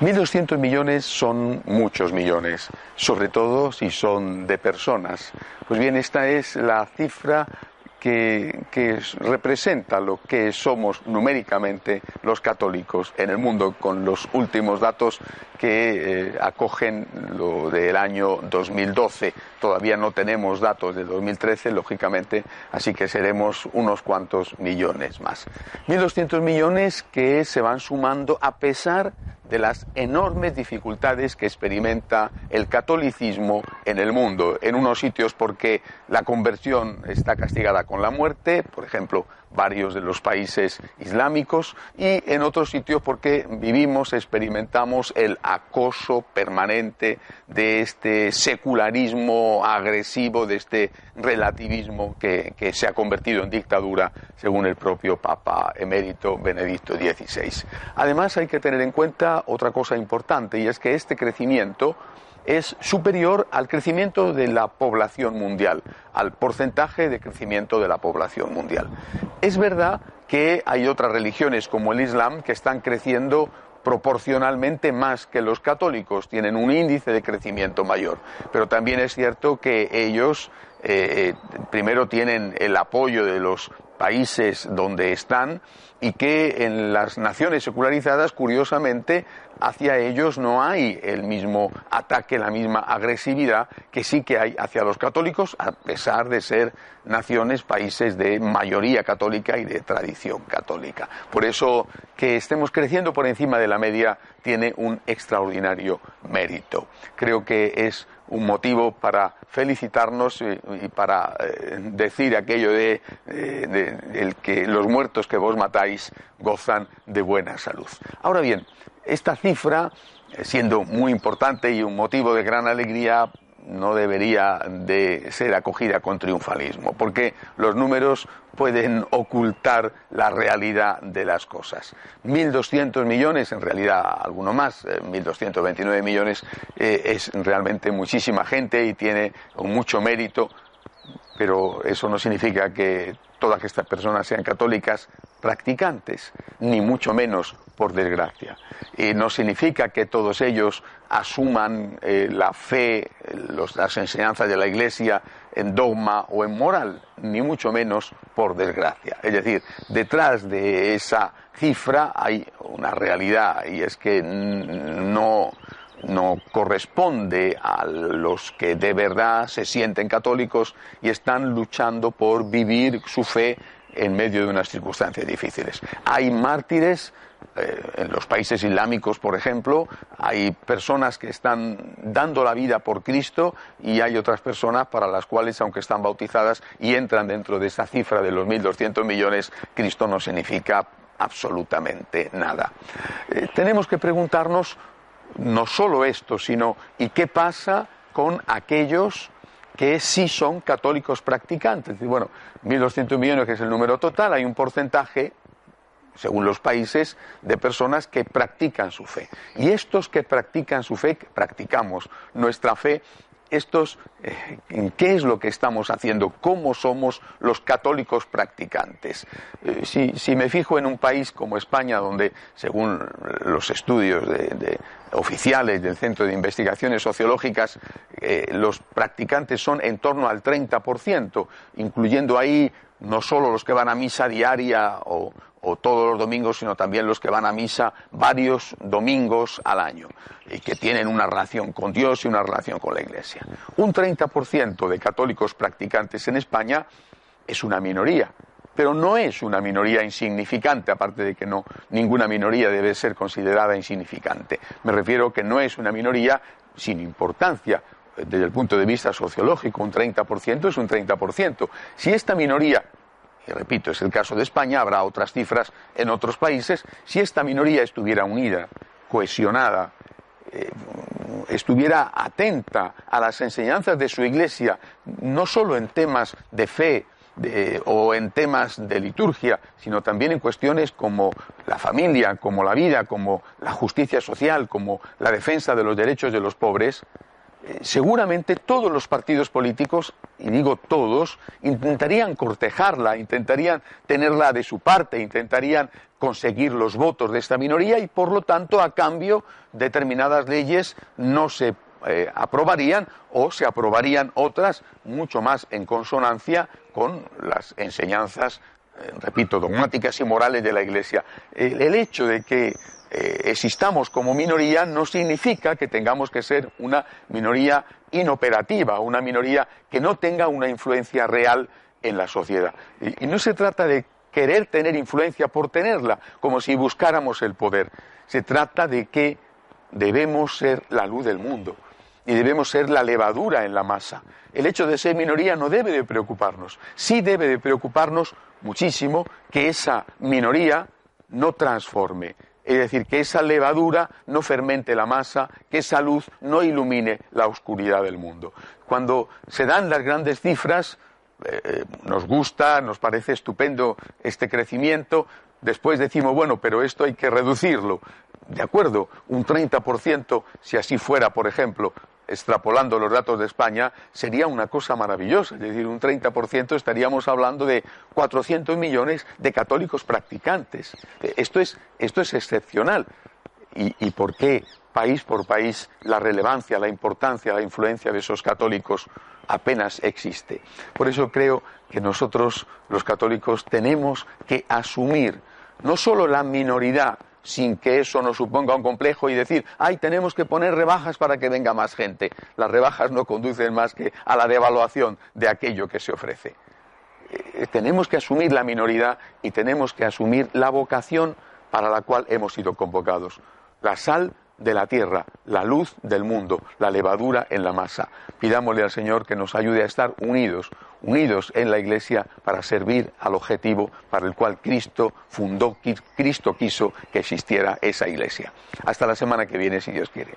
1.200 millones son muchos millones, sobre todo si son de personas. Pues bien, esta es la cifra que, representa lo que somos numéricamente los católicos en el mundo, con los últimos datos que eh, acogen lo del año 2012. Todavía no tenemos datos de 2013, lógicamente, así que seremos unos cuantos millones más. 1.200 millones que se van sumando a pesar de las enormes dificultades que experimenta el catolicismo en el mundo. En unos sitios porque la conversión está castigada con la muerte, por ejemplo, varios de los países islámicos, y en otros sitios porque vivimos, experimentamos el acoso permanente de este secularismo agresivo, de este relativismo que, que se ha convertido en dictadura, según el propio Papa emérito Benedicto XVI. Además, hay que tener en cuenta otra cosa importante, y es que este crecimiento es superior al crecimiento de la población mundial, al porcentaje de crecimiento de la población mundial. Es verdad que hay otras religiones como el Islam que están creciendo proporcionalmente más que los católicos, tienen un índice de crecimiento mayor, pero también es cierto que ellos eh, primero tienen el apoyo de los países donde están y que en las naciones secularizadas, curiosamente, hacia ellos no hay el mismo ataque, la misma agresividad que sí que hay hacia los católicos, a pesar de ser naciones, países de mayoría católica y de tradición católica. Por eso que estemos creciendo por encima de la media tiene un extraordinario mérito. Creo que es un motivo para felicitarnos y, para eh, decir aquello de, eh, de, que los muertos que vos matáis gozan de buena salud. Ahora bien, esta cifra, siendo muy importante y un motivo de gran alegría, no debería de ser acogida con triunfalismo, porque los números pueden ocultar la realidad de las cosas. 1.200 millones, en realidad alguno más, 1.229 eh, millones, eh, es realmente muchísima gente y tiene mucho mérito, pero eso no significa que todas estas personas sean católicas practicantes, ni mucho menos por desgracia. Y no significa que todos ellos asuman eh, la fe, las enseñanzas de la Iglesia en dogma o en moral, ni mucho menos por desgracia. Es decir, detrás de esa cifra hay una realidad y es que no no corresponde a los que de verdad se sienten católicos y están luchando por vivir su fe en medio de unas circunstancias difíciles. Hay mártires eh, en los países islámicos, por ejemplo, hay personas que están dando la vida por Cristo y hay otras personas para las cuales, aunque están bautizadas y entran dentro de esa cifra de los 1.200 millones, Cristo no significa absolutamente nada. Eh, tenemos que preguntarnos no solo esto, sino ¿y qué pasa con aquellos que sí son católicos practicantes? Bueno, 1.200 millones, que es el número total, hay un porcentaje, según los países, de personas que practican su fe. Y estos que practican su fe, practicamos nuestra fe, estos, eh, ¿qué es lo que estamos haciendo? ¿Cómo somos los católicos practicantes? Eh, si, me fijo en un país como España, donde, según los estudios oficiales del Centro de Investigaciones Sociológicas, eh, los practicantes son en torno al 30%, incluyendo ahí no solo los que van a misa diaria o, o todos los domingos, sino también los que van a misa varios domingos al año y que tienen una relación con Dios y una relación con la Iglesia. Un 30% de católicos practicantes en España es una minoría, pero no es una minoría insignificante, aparte de que no ninguna minoría debe ser considerada insignificante. Me refiero que no es una minoría sin importancia desde el punto de vista sociológico, un 30% es un 30%. Si esta minoría y repito, es el caso de España, habrá otras cifras en otros países, si esta minoría estuviera unida, cohesionada, eh, estuviera atenta a las enseñanzas de su Iglesia, no solo en temas de fe o en temas de liturgia, sino también en cuestiones como la familia, como la vida, como la justicia social, como la defensa de los derechos de los pobres, seguramente todos los partidos políticos, y digo todos, intentarían cortejarla, intentarían tenerla de su parte, intentarían conseguir los votos de esta minoría y por lo tanto a cambio determinadas leyes no se eh, aprobarían o se aprobarían otras mucho más en consonancia con las enseñanzas, eh, repito, dogmáticas y morales de la Iglesia. el hecho de que eh, existamos como minoría no significa que tengamos que ser una minoría inoperativa, una minoría que no tenga una influencia real en la sociedad. Y, no se trata de querer tener influencia por tenerla, como si buscáramos el poder. Se trata de que debemos ser la luz del mundo y debemos ser la levadura en la masa. El hecho de ser minoría no debe de preocuparnos. Sí debe de preocuparnos muchísimo que esa minoría no transforme, es decir, que esa levadura no fermente la masa, que esa luz no ilumine la oscuridad del mundo. Cuando se dan las grandes cifras, eh, eh, nos gusta, nos parece estupendo este crecimiento, después decimos, bueno, pero esto hay que reducirlo. De acuerdo, un 30%, si así fuera, por ejemplo, extrapolando los datos de España, sería una cosa maravillosa. Es decir, un 30% estaríamos hablando de 400 millones de católicos practicantes. Esto es, esto es excepcional. ¿Y, ¿Y por qué país por país la relevancia, la importancia, la influencia de esos católicos apenas existe? Por eso creo que nosotros, los católicos, tenemos que asumir no solo la minoridad sin que eso nos suponga un complejo y decir, ay, tenemos que poner rebajas para que venga más gente. Las rebajas no conducen más que a la devaluación de aquello que se ofrece. Eh, tenemos que asumir la minoridad y tenemos que asumir la vocación para la cual hemos sido convocados. La sal de la tierra, la luz del mundo, la levadura en la masa. Pidámosle al Señor que nos ayude a estar unidos, unidos en la Iglesia para servir al objetivo para el cual Cristo fundó, Cristo quiso que existiera esa Iglesia. Hasta la semana que viene, si Dios quiere.